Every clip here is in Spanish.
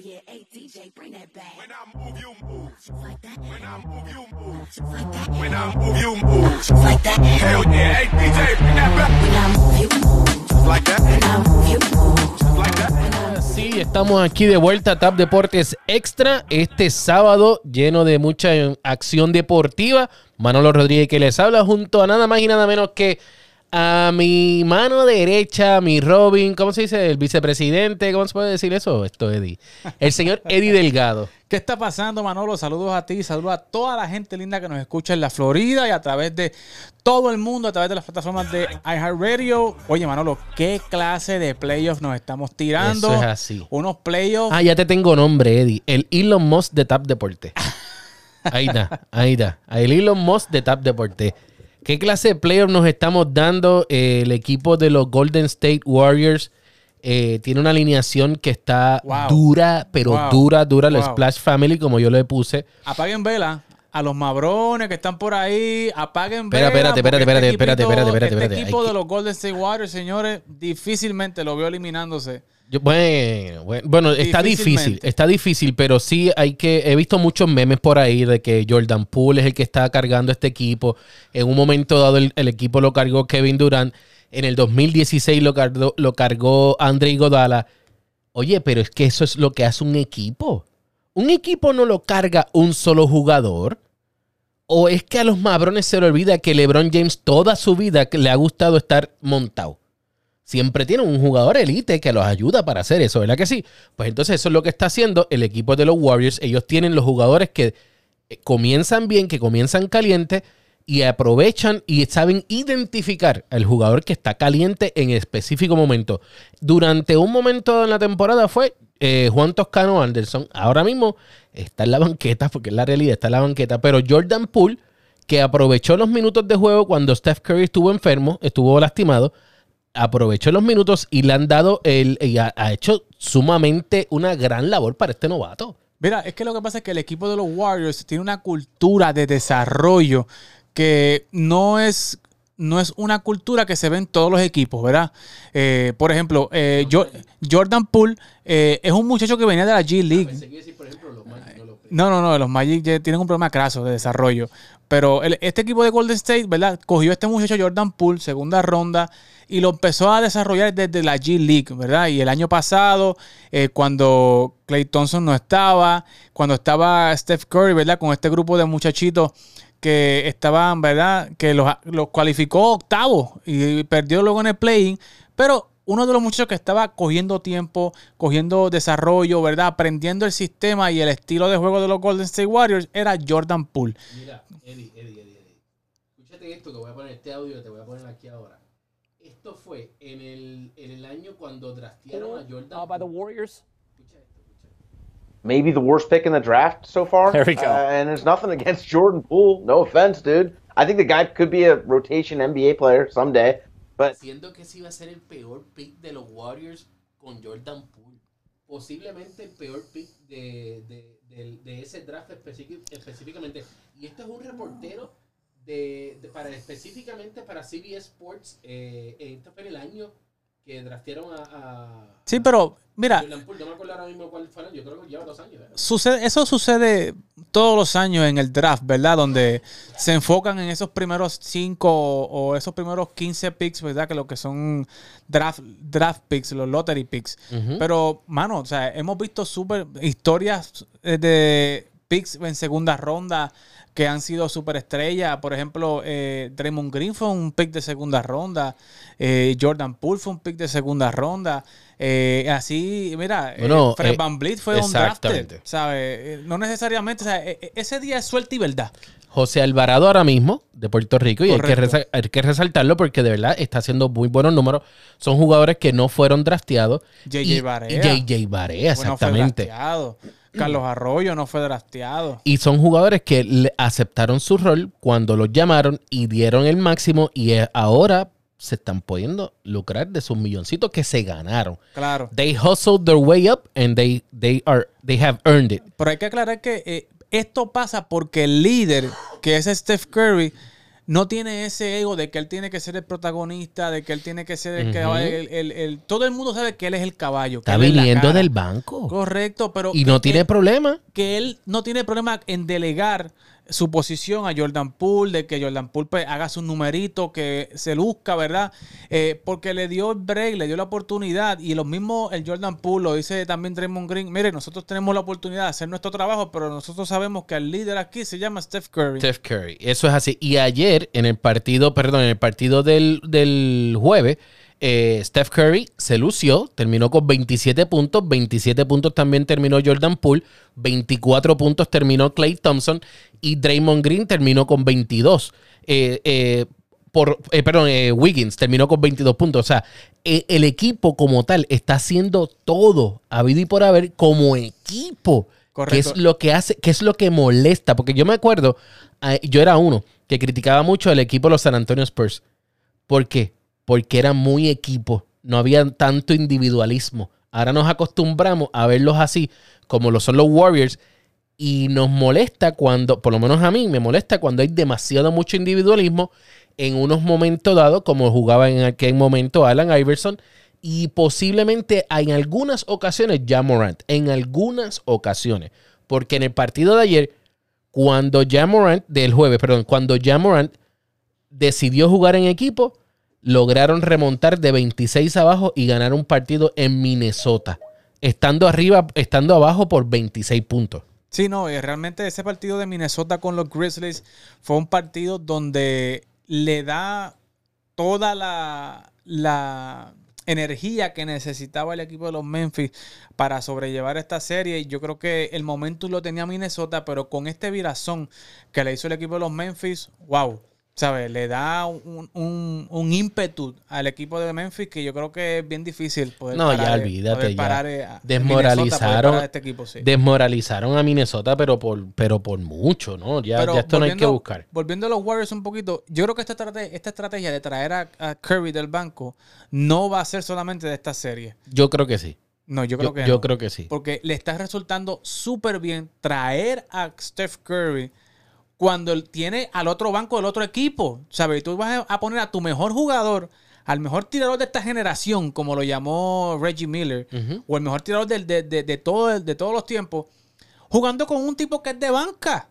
yeah, hey DJ, bring that back. When I move, you move. Just like that. When I move, you move. Just like that. When I move, you move. Just like that. Hell yeah, hey DJ, bring that back. When I move, you move. Just like that. When I move, you move. Just like that. Sí, estamos aquí de vuelta a Tap Deportes Extra este sábado lleno de mucha acción deportiva. Manolo Rodríguez que les habla junto a nada más y nada menos que a mi mano derecha, mi Robin, ¿cómo se dice? El vicepresidente, ¿cómo se puede decir eso? Esto, Eddie. El señor Eddie Delgado. ¿Qué está pasando, Manolo? Saludos a ti, saludos a toda la gente linda que nos escucha en la Florida y a través de todo el mundo, a través de las plataformas de iHeartRadio. Oye, Manolo, ¿qué clase de playoffs nos estamos tirando? Eso es así. Unos playoffs. Ah, ya te tengo nombre, Eddie. El Elon Musk de Tap Deporte. Ahí está, ahí está. El Elon Musk de Tap Deporte. ¿Qué clase de playoffs nos estamos dando? Eh, el equipo de los Golden State Warriors eh, tiene una alineación que está Wow. dura, pero Wow. dura, dura. La Wow. Splash Family, como yo le puse. Apaguen vela. A los mabrones que están por ahí, apaguen vela. espérate, porque espérate, espérate, este espérate, equipito- espérate, espérate, Este espérate. equipo Hay de que- los Golden State Warriors, señores, difícilmente lo veo eliminándose. Yo- bueno, bueno, está difícil, está difícil, pero sí hay que, he visto muchos memes por ahí de que Jordan Poole es el que está cargando este equipo. En un momento dado el, el equipo lo cargó Kevin Durant. En el 2016 lo cargó, lo cargó Andre Godala. Oye, pero es que eso es lo que hace un equipo. Un equipo no lo carga un solo jugador. ¿O es que a los mabrones se le olvida que LeBron James toda su vida le ha gustado estar montado? Siempre tienen un jugador elite que los ayuda para hacer eso, ¿verdad que sí? Pues entonces eso es lo que está haciendo el equipo de los Warriors. Ellos tienen los jugadores que eh, comienzan bien, que comienzan caliente y aprovechan y saben identificar al jugador que está caliente en específico momento. Durante un momento en la temporada fue eh, Juan Toscano Anderson. Ahora mismo está en la banqueta, porque es la realidad, está en la banqueta. Pero Jordan Poole, que aprovechó los minutos de juego cuando Steph Curry estuvo enfermo, estuvo lastimado, aprovechó los minutos y le han dado el. y ha, hecho sumamente una gran labor para este novato. Mira, es que lo que pasa es que el equipo de los Warriors tiene una cultura de desarrollo que no es, no es una cultura que se ve en todos los equipos, ¿verdad? Eh, por ejemplo, eh, Jo- Jordan Poole eh, es un muchacho que venía de la G League. No, no, no, los Magic ya tienen un problema craso de desarrollo. Pero este equipo de Golden State, ¿verdad? Cogió a este muchacho Jordan Poole, segunda ronda, y lo empezó a desarrollar desde la G League, ¿verdad? Y el año pasado, eh, cuando Clay Thompson no estaba, cuando estaba Steph Curry, ¿verdad? Con este grupo de muchachitos que estaban, ¿verdad? Que los, los cualificó octavo y perdió luego en el play Pero uno de los muchachos que estaba cogiendo tiempo, cogiendo desarrollo, ¿verdad? Aprendiendo el sistema y el estilo de juego de los Golden State Warriors era Jordan Poole. Mira, Eddie, Eddie, Eddie, Eddie. Escúchate esto que voy a poner este audio, te voy a poner aquí ahora. Esto fue en el, en el año cuando draftearon a Jordan. uh, by the Warriors. Escucha esto, escucha esto. maybe the worst pick in the draft so far. There we go. Uh, and there's nothing against Jordan Poole. No offense, dude. I think the guy could be a rotation NBA player someday. But Siendo que ese iba a ser el peor pick de los Warriors con Jordan Poole. Posiblemente el peor pick de, de, de- de ese draft específicamente. Y esto es un reportero de, de- para específicamente para CBS Sports. Eh, esto fue en el año que draftearon a, a- Sí, pero mira. No me acuerdo ahora mismo cuál fue el año. Yo creo que lleva dos años. sucede, eso sucede todos los años en el draft, ¿verdad? Donde se enfocan en esos primeros 5 o esos primeros 15 picks, ¿verdad? Que lo que son draft, draft picks, los lottery picks. Pero, mano, o sea, hemos visto super historias eh, de picks en segunda ronda que han sido superestrellas. Por ejemplo, eh, Draymond Green fue un pick de segunda ronda. eh, Jordan Poole fue un pick de segunda ronda. eh, así, mira, Bueno, Fred Van Vliet fue un drafted. ¿sabes? No necesariamente, o sea, eh, eh, ese día es suerte y verdad. José Alvarado ahora mismo de Puerto Rico y hay que, hay resaltarlo porque de verdad está haciendo muy buenos números. Son jugadores que no fueron drafteados. JJ Barea. JJ Barea, Bueno, exactamente. drafteado. Carlos Arroyo no fue drafteado. Y son jugadores que le aceptaron su rol cuando los llamaron y dieron el máximo y ahora se están pudiendo lucrar de sus milloncitos que se ganaron. Claro. They hustled their way up and they, they, are, they have earned it. Pero hay que aclarar que eh, esto pasa porque el líder, que es Steph Curry, no tiene ese ego de que él tiene que ser el protagonista, de que él tiene que ser el que Ujú. el, el- el- todo el mundo sabe que él es el caballo. Está viniendo del banco. Correcto, pero Y que- no tiene problema. que él no tiene problema en delegar su posición a Jordan Poole, de que Jordan Poole pues, haga su numerito, que se luzca, ¿verdad? Eh, porque le dio el break, le dio la oportunidad y lo mismo el Jordan Poole lo dice también Draymond Green, mire, nosotros tenemos la oportunidad de hacer nuestro trabajo, pero nosotros sabemos que el líder aquí se llama Steph Curry. Steph Curry. Eso es así. Y ayer, en el partido, perdón, en el partido del, del jueves, eh, Steph Curry se lució, terminó con 27 puntos, 27 puntos también terminó Jordan Poole, 24 puntos terminó Clay Thompson y Draymond Green terminó con 22. Eh, eh, por, perdón, Wiggins terminó con 22 puntos. O sea, eh, el equipo como tal está haciendo todo, habido y por haber, como equipo. Que Correcto. es lo que hace, que es lo que molesta. Porque yo me acuerdo, yo era uno que criticaba mucho al equipo de los San Antonio Spurs. ¿Por qué? Porque era muy equipo. No había tanto individualismo. Ahora nos acostumbramos a verlos así, como lo son los Warriors. Y nos molesta cuando, por lo menos a mí, me molesta cuando hay demasiado mucho individualismo en unos momentos dados, como jugaba en aquel momento Alan Iverson, y posiblemente en algunas ocasiones ya Morant, en algunas ocasiones. Porque en el partido de ayer, cuando ya Morant, del jueves, perdón, cuando ya Morant decidió jugar en equipo, lograron remontar de 26 abajo y ganar un partido en Minnesota, estando arriba, estando abajo por 26 puntos. Sí, no, y realmente ese partido de Minnesota con los Grizzlies fue un partido donde le da toda la, la energía que necesitaba el equipo de los Memphis para sobrellevar esta serie. Yo creo que el momento lo tenía Minnesota, pero con este virazón que le hizo el equipo de los Memphis, wow. ¿Sabes? Le da un, un- un ímpetu al equipo de Memphis que yo creo que es bien difícil poder No, ya parar, olvídate, poder ya. parar, eh, a- Desmoralizaron- a este equipo, sí. Desmoralizaron a Minnesota, pero por, pero por mucho, ¿no? Ya, ya esto no hay que buscar. Volviendo a los Warriors un poquito, yo creo que esta estrategia, esta estrategia de traer a, a Curry del banco no va a ser solamente de esta serie. Yo creo que sí. No, yo creo Yo, que yo no. creo que sí. Porque le está resultando súper bien traer a Steph Curry cuando él tiene al otro banco del otro equipo. ¿Sabes? Tú vas a poner a tu mejor jugador, al mejor tirador de esta generación, como lo llamó Reggie Miller, o el mejor tirador del- de, de- de todo, de todos los tiempos, jugando con un tipo que es de banca.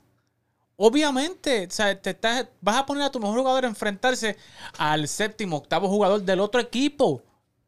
Obviamente, o sea, te estás, vas a poner a tu mejor jugador a enfrentarse al séptimo, octavo jugador del otro equipo.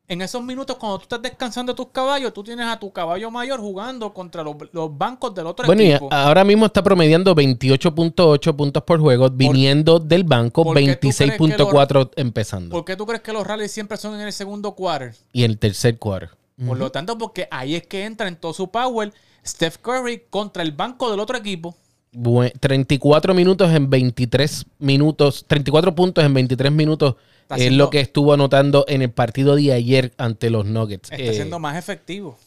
En esos minutos, cuando tú estás descansando tus caballos, tú tienes a tu caballo mayor jugando contra los, los bancos del otro Bueno, equipo. ahora mismo está promediando 28.8 puntos por juego, viniendo del banco, por qué tú crees que 26.4 empezando. ¿Por qué tú crees que los rallies siempre son en el segundo quarter? y el tercer cuarto. Por lo tanto, porque ahí es que entra en todo su power Steph Curry contra el banco del otro equipo. Bue- 34 minutos en 23 minutos, 34 puntos en 23 minutos es lo que estuvo anotando en el partido de ayer ante los Nuggets. Está Eh, siendo más efectivo.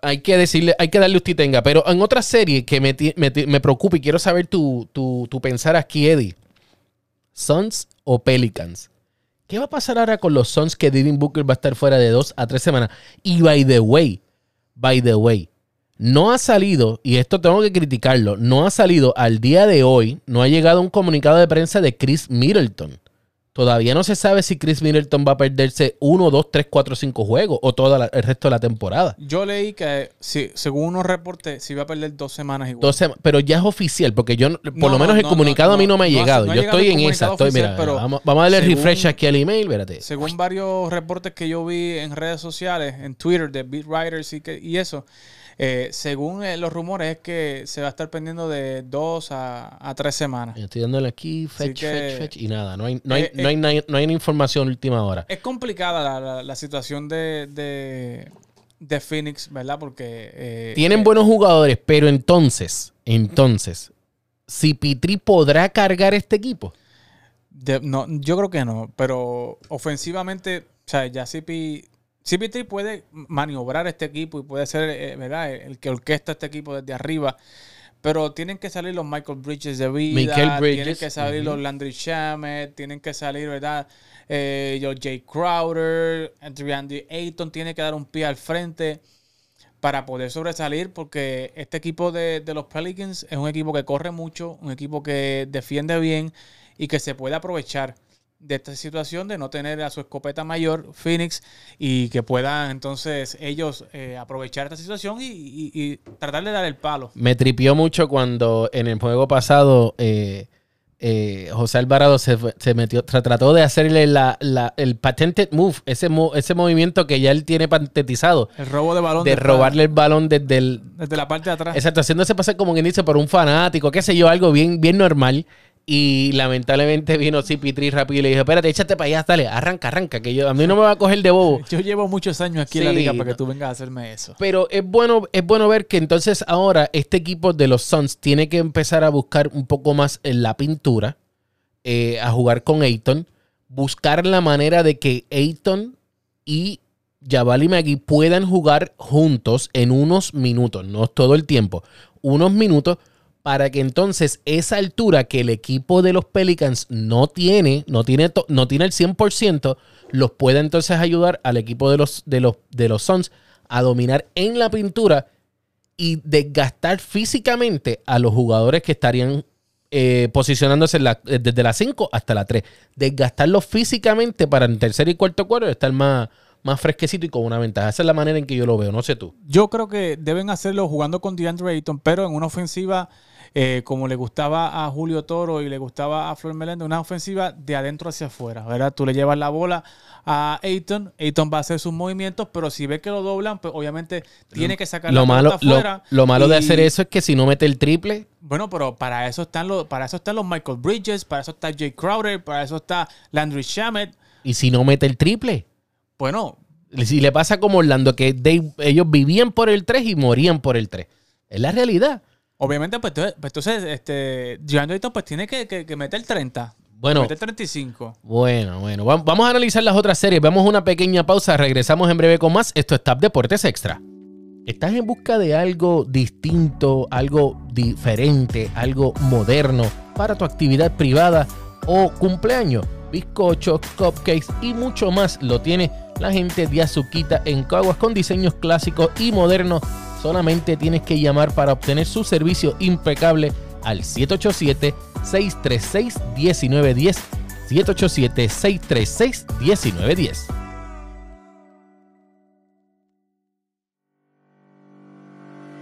hay que decirle, hay que darle usted tenga. Pero en otra serie que me, me me preocupa y quiero saber tu, tu, tu pensar aquí, Eddie. Suns o Pelicans. ¿Qué va a pasar ahora con los Suns que Devin Booker va a estar fuera de dos a tres semanas? Y by the way, by the way, no ha salido, y esto tengo que criticarlo, no ha salido al día de hoy, no ha llegado un comunicado de prensa de Chris Middleton. Todavía no se sabe si Chris Middleton va a perderse uno, dos, tres, cuatro, cinco juegos o todo la- el resto de la temporada. Yo leí que, sí, según unos reportes, se iba a perder dos semanas igual. Dos sema- pero ya es oficial, porque yo, por No, lo menos no, el no, comunicado a mí no me ha llegado. yo llegado estoy en esa, estoy, oficial, mira, pero vamos, vamos a darle según- refresh aquí al email, espérate. Según varios reportes que yo vi en redes sociales, en Twitter, de beat writers y, que, y eso, eh, según eh, los rumores es que se va a estar pendiendo de dos a, a tres semanas. Yo estoy dándole aquí, fetch, que- fetch, fetch, y nada, no hay, no hay, Eh, no hay, no hay- no hay información última hora. Es complicada la, la- la situación de, de, de Phoenix, ¿verdad? Porque... Tienen buenos jugadores, pero entonces, entonces, si Pitri podrá cargar este equipo. de- no, yo creo que no, pero ofensivamente, o sea, ya CP... CP3 puede maniobrar este equipo y puede ser, eh, ¿verdad? El que orquesta este equipo desde arriba. Pero tienen que salir los Michael Bridges de vida. Bridges, Tienen que salir los Landry Shamet. Tienen que salir, ¿verdad? Eh, los Jay Crowder. Andy Ayton tiene que dar un pie al frente para poder sobresalir. Porque este equipo de, de los Pelicans es un equipo que corre mucho. Un equipo que defiende bien. y que se pueda aprovechar de esta situación de no tener a su escopeta mayor, Phoenix, y que puedan entonces ellos eh, aprovechar esta situación y, y- y tratar de dar el palo. Me tripió mucho cuando en el juego pasado eh, eh, José Alvarado se, se metió, tra- trató de hacerle la, la- el patented move, ese, mo- ese movimiento que ya él tiene patentetizado, El robo de balón. de robarle el balón desde el, Desde la parte de atrás. Exacto, haciéndose pasar como quien dice por un fanático, qué sé yo, algo bien, bien normal. Y lamentablemente vino CP3 rápido y le dijo, espérate, échate para allá, dale, arranca, arranca, que yo, a mí no me va a coger de bobo. Yo llevo muchos años aquí en la liga para que tú vengas a hacerme eso. Pero es bueno, es bueno ver que entonces ahora este equipo de los Suns tiene que empezar a buscar un poco más en la pintura, eh, a jugar con Ayton, buscar la manera de que Ayton y Jabali Magui puedan jugar juntos en unos minutos, no todo el tiempo, unos minutos para que entonces esa altura que el equipo de los Pelicans no tiene, no tiene, no tiene el 100%, los pueda entonces ayudar al equipo de los, de los, de los Suns a dominar en la pintura y desgastar físicamente a los jugadores que estarían eh, posicionándose eh, desde la 5 hasta la 3. Desgastarlos físicamente para en tercer y cuarto cuadro estar más, más fresquecito y con una ventaja. Esa es la manera en que yo lo veo, no sé tú. Yo creo que deben hacerlo jugando con DeAndre Ayton, pero en una ofensiva eh, como le gustaba a Julio Toro y le gustaba a Flor Meléndez, una ofensiva de adentro hacia afuera, ¿verdad? Tú le llevas la bola a Ayton, Ayton va a hacer sus movimientos, pero si ve que lo doblan, pues obviamente tiene que sacar Lo la malo, pelota lo, afuera. lo malo de hacer eso es que si no mete el triple, Bueno, pero para eso están los, para eso están los Michael Bridges, para eso está Jay Crowder, para eso está Landry Shamet. y si no mete el triple, Bueno, si le pasa como Orlando, que they- ellos vivían por el 3 y morían por el 3. Es la realidad. Obviamente, pues, entonces- pues, entonces, este, Ayton pues tiene que, que- que meter 30. Bueno, meter 35. Bueno, bueno. Va- Vamos a analizar las otras series. Vamos a una pequeña pausa. Regresamos en breve con más. Esto es TAP Deportes Extra. ¿Estás en busca de algo distinto, algo diferente, algo moderno para tu actividad privada o cumpleaños? Bizcochos, cupcakes y mucho más lo tiene la gente de Azuquita en Caguas con diseños clásicos y modernos. Solamente tienes que llamar para obtener su servicio impecable al 787-636-1910. 787-636-1910.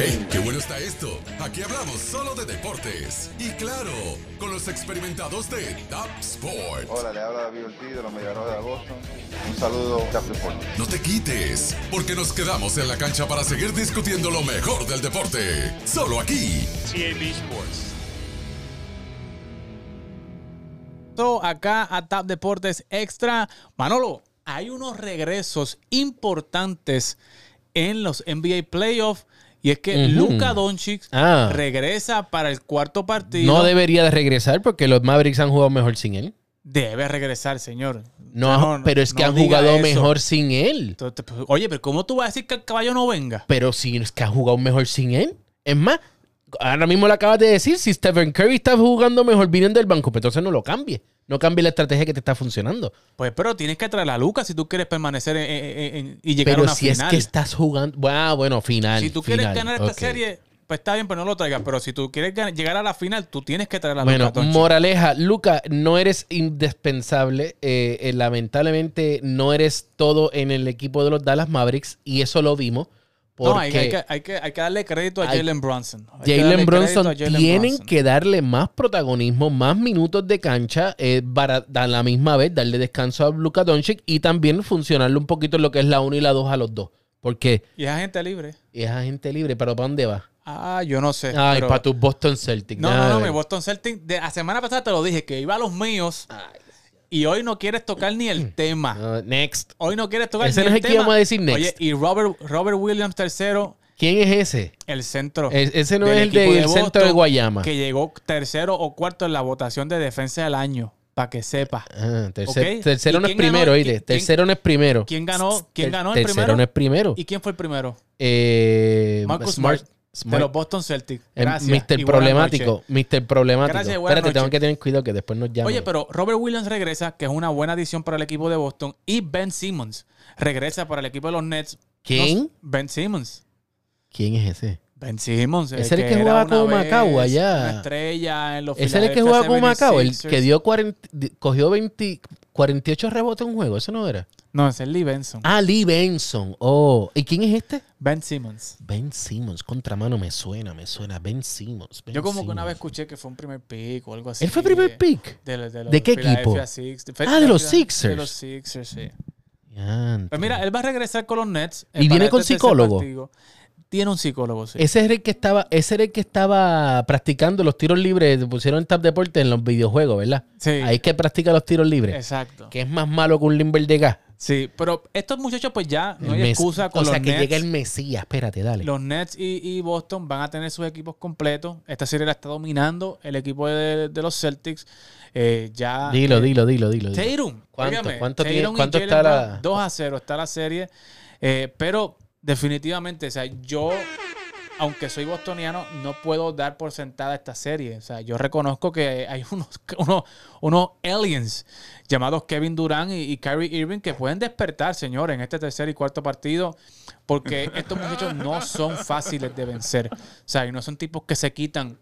¡Hey! ¡Qué bueno está esto! Aquí hablamos solo de deportes. Y claro, con los experimentados de Top Sport. Hola, le habla David Ortiz de los Mediarrojas de Boston. Un saludo, Sport. No te quites, porque nos quedamos en la cancha para seguir discutiendo lo mejor del deporte. Solo aquí. TAB Sports. Todo acá a Tap Deportes Extra. Manolo, hay unos regresos importantes en los NBA Playoffs. Y es que. Luka Doncic Ah. regresa para el cuarto partido. No debería de regresar porque los Mavericks han jugado mejor sin él. Debe regresar, señor. No, No, pero es que no han jugado eso. mejor sin él. Entonces, pues, Oye, pero ¿cómo tú vas a decir que el caballo no venga? Pero si es que han jugado mejor sin él. Es más, ahora mismo lo acabas de decir. Si Stephen Curry está jugando mejor viniendo del banco, pues entonces no lo cambie. No cambie la estrategia que te está funcionando. Pues, pero tienes que traer a Luca si tú quieres permanecer en- en- en- y llegar a Pero una si final. es que estás jugando. Bueno, bueno, final. si tú quieres ganar esta serie, pues está bien, pero no lo traigas. Pero si tú quieres llegar a la final, tú tienes que traer a Bueno, Luka Doncic. moraleja, Luca, no eres indispensable. eh, eh, lamentablemente no eres todo en el equipo de los Dallas Mavericks y eso lo vimos. Porque No, hay, hay que, hay, que, hay que darle crédito a Jalen Brunson. Jalen Brunson a Jalen tienen Brunson. que darle más protagonismo, más minutos de cancha eh, para a la misma vez darle descanso a Luka Doncic y también funcionarle un poquito en lo que es la 1 y la 2 a los dos. Porque Y es agente libre. es agente libre, pero ¿para dónde va? Ah, yo no sé. Ay, pero- para tus Boston Celtics. No, no, no, mi Boston Celtics. De, la semana pasada te lo dije, que iba a los míos. Y hoy no quieres tocar ni el tema. Ah, next. Hoy no quieres tocar Ese ni no es el el que tema. íbamos a decir next. Oye, y Robert, Robert Williams III, ¿Quién es ese? el centro. Es- ese no es el del centro de Guayama. Que llegó tercero o cuarto en la votación de defensa del año. Para que sepa. Ah, tercer-. Tercero ¿Y no es primero, ¿Quién- oíste. quién- Tercero no es primero. ¿Quién ganó, quién ganó el tercero primero? no es primero. ¿Y quién fue el primero? Eh, Marcus Smart- de los Boston Celtics. el Gracias. Buenas Problemático. Mr. Problemático. Gracias Espérate, tengo que tener cuidado que después nos llaman. Oye, pero Robert Williams regresa, que es una buena adición para el equipo de Boston. Y Ben Simmons regresa para el equipo de los Nets. ¿Quién? Ben Simmons. ¿Quién es ese? Ben Simmons. Ese era el que jugaba con Macao allá. Una estrella en los Ese es el que jugaba con Macao, el 76ers. que dio 40, di- cogió 20, 48 rebotes en un juego. ¿Eso no era? No, ese es Lee Benson. Ah, Lee Benson. Oh, ¿y quién es este? Ben Simmons. Ben Simmons. Contramano me suena, me suena. Ben Simmons. Ben Yo como que una vez escuché que fue un primer pick o algo así. ¿Él fue primer de- pick? De, de los ¿De qué equipo? Six- Ah, de los De Sixers. los Sixers, sí. Pues mira, él va a regresar con los Nets. eh, ¿Y viene con este psicólogo? Tiene un psicólogo, sí. Ese era el que estaba, ese era el que estaba practicando los tiros libres, pusieron en Tap Deporte en los videojuegos, ¿verdad? Sí. Ahí es que practica los tiros libres. Exacto. Que es más malo que un limber de gas. Sí, pero estos muchachos pues ya no El hay excusa con o sea, los que Nets. llega el Mesías. Espérate, dale. Los Nets y, y Boston van a tener sus equipos completos. Esta serie la está dominando el equipo de, de los Celtics. Eh, ya Dilo, eh, dilo, dilo, dilo. dilo. Tatum. ¿Cuánto? óigame, ¿Cuánto Tatum tiene- y cuánto Jaylen está la- Brown, 2 a 0 está la serie. Eh, pero definitivamente, o sea, yo, aunque soy bostoniano, no puedo dar por sentada esta serie. O sea, yo reconozco que hay unos, unos, unos aliens llamados Kevin Durant y, y Kyrie Irving que pueden despertar, señores, en este tercer y cuarto partido, porque estos muchachos no son fáciles de vencer. O sea, y no son tipos que se quitan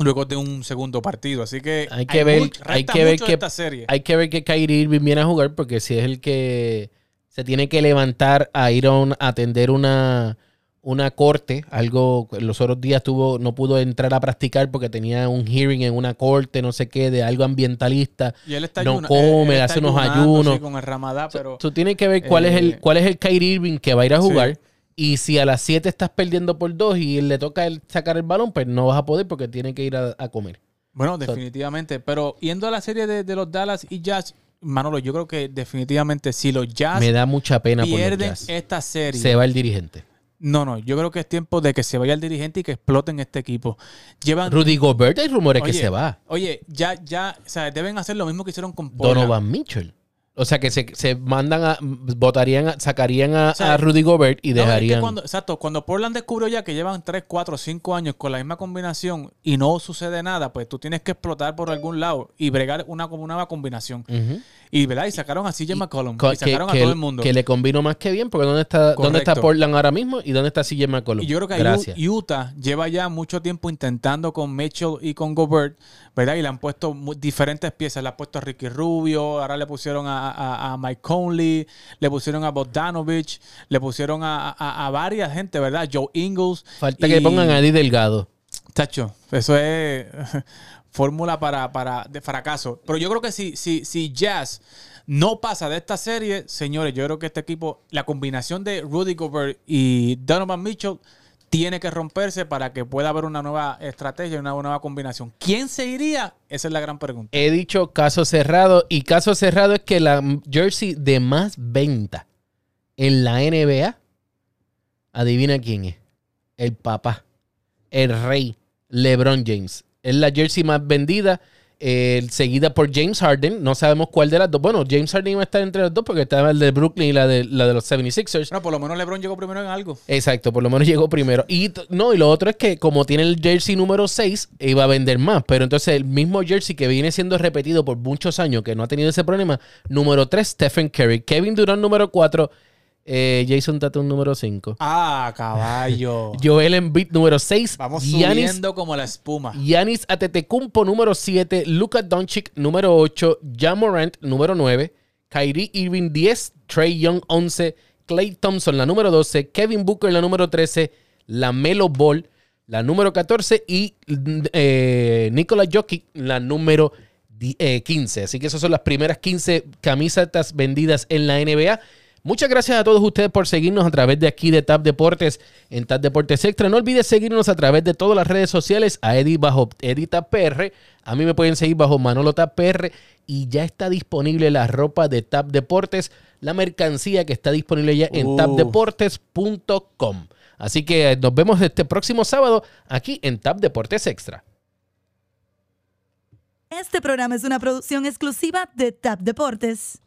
luego de un segundo partido. Así que Hay que ver, mucho- hay que ver que serie. hay que ver que Kyrie Irving viene a jugar porque si es el que se tiene que levantar a ir a, un- a atender una una corte, algo los otros días tuvo no pudo entrar a practicar porque tenía un hearing en una corte, no sé qué, de algo ambientalista. Y él está no ayuna- come, él- él hace unos ayunos. sí, con el ramadá, pero Tú tienes que ver cuál es el eh, cuál es el Kyrie Irving que va a ir a Sí. jugar. Y si a las 7 estás perdiendo por 2 y le toca el sacar el balón, pues no vas a poder porque tiene que ir a, a comer. bueno, definitivamente. Pero yendo a la serie de, de los Dallas y Jazz, Manolo, yo creo que definitivamente si los Jazz Me da mucha pena por los pierden esta serie, Se va el dirigente. no, no, yo creo que es tiempo de que se vaya el dirigente y que exploten este equipo. Llevan, Rudy Gobert, hay rumores que se va. Oye, ya, ya, o sea, deben hacer lo mismo que hicieron con Portland. Donovan Mitchell. O sea que se, se mandan a, votarían, a- sacarían a, O sea, a Rudy Gobert y No, es que dejarían. cuando, exacto, cuando Portland descubrió ya que llevan 3, 4, 5 años con la misma combinación y no sucede nada, pues tú tienes que explotar por algún lado y bregar una, una nueva combinación. Y, ¿verdad? y sacaron a CJ McCollum. Co- Y sacaron que, a todo el mundo. que le combino más que bien, porque ¿dónde está, ¿dónde está. Portland ahora mismo y dónde está CJ McCollum? Y yo creo que Gracias. Utah lleva ya mucho tiempo intentando con Mitchell y con Gobert, ¿verdad? Y le han puesto diferentes piezas. Le han puesto a Ricky Rubio, ahora le pusieron a, a- a Mike Conley, le pusieron a Bogdanovich, le pusieron a, varias gente, ¿verdad? Joe Ingles. Falta Y- que pongan a Eddie Delgado. Tacho, eso es fórmula para, para de fracaso. Pero yo creo que si, si, si Jazz no pasa de esta serie, señores, yo creo que este equipo, la combinación de Rudy Gobert y Donovan Mitchell tiene que romperse para que pueda haber una nueva estrategia, una nueva combinación. ¿Quién se iría? Esa es la gran pregunta. He dicho caso cerrado y caso cerrado es que la jersey de más venta en la NBA, adivina quién es. El papá, el rey, LeBron James. Es la jersey más vendida, eh, seguida por James Harden. No sabemos cuál de las dos. Bueno, James Harden iba a estar entre las dos porque estaba el de Brooklyn y la de, la de los 76ers. Bueno, por lo menos LeBron llegó primero en algo. Exacto, por lo menos llegó primero. Y no, y lo otro es que como tiene el jersey número 6, iba a vender más. Pero entonces el mismo jersey que viene siendo repetido por muchos años, que no ha tenido ese problema, número 3, Stephen Curry. Kevin Durant número 4, Jason Tatum número 5. Ah, caballo. Joel Embiid número 6. Vamos Giannis, subiendo como la espuma. Giannis Atetecumpo número 7. Luka Doncic número 8. Jamorant número 9. Kyrie Irving 10. Trey Young 11. Clay Thompson la número 12. Kevin Booker la número 13. La Melo Ball la número 14. Y eh, Nikola Jokic la número di- eh, 15. Así que esas son las primeras 15 camisetas vendidas en la NBA. Muchas gracias a todos ustedes por seguirnos a través de aquí de Tap Deportes en Tap Deportes Extra. No olvides seguirnos a través de todas las redes sociales a Eddie bajo Eddie Tap PR. A mí me pueden seguir bajo Manolo Tap PR y ya está disponible la ropa de Tap Deportes, la mercancía que está disponible ya en Uh. tapdeportes.com. Así que nos vemos este próximo sábado aquí en Tap Deportes Extra. Este programa es una producción exclusiva de TAP Deportes.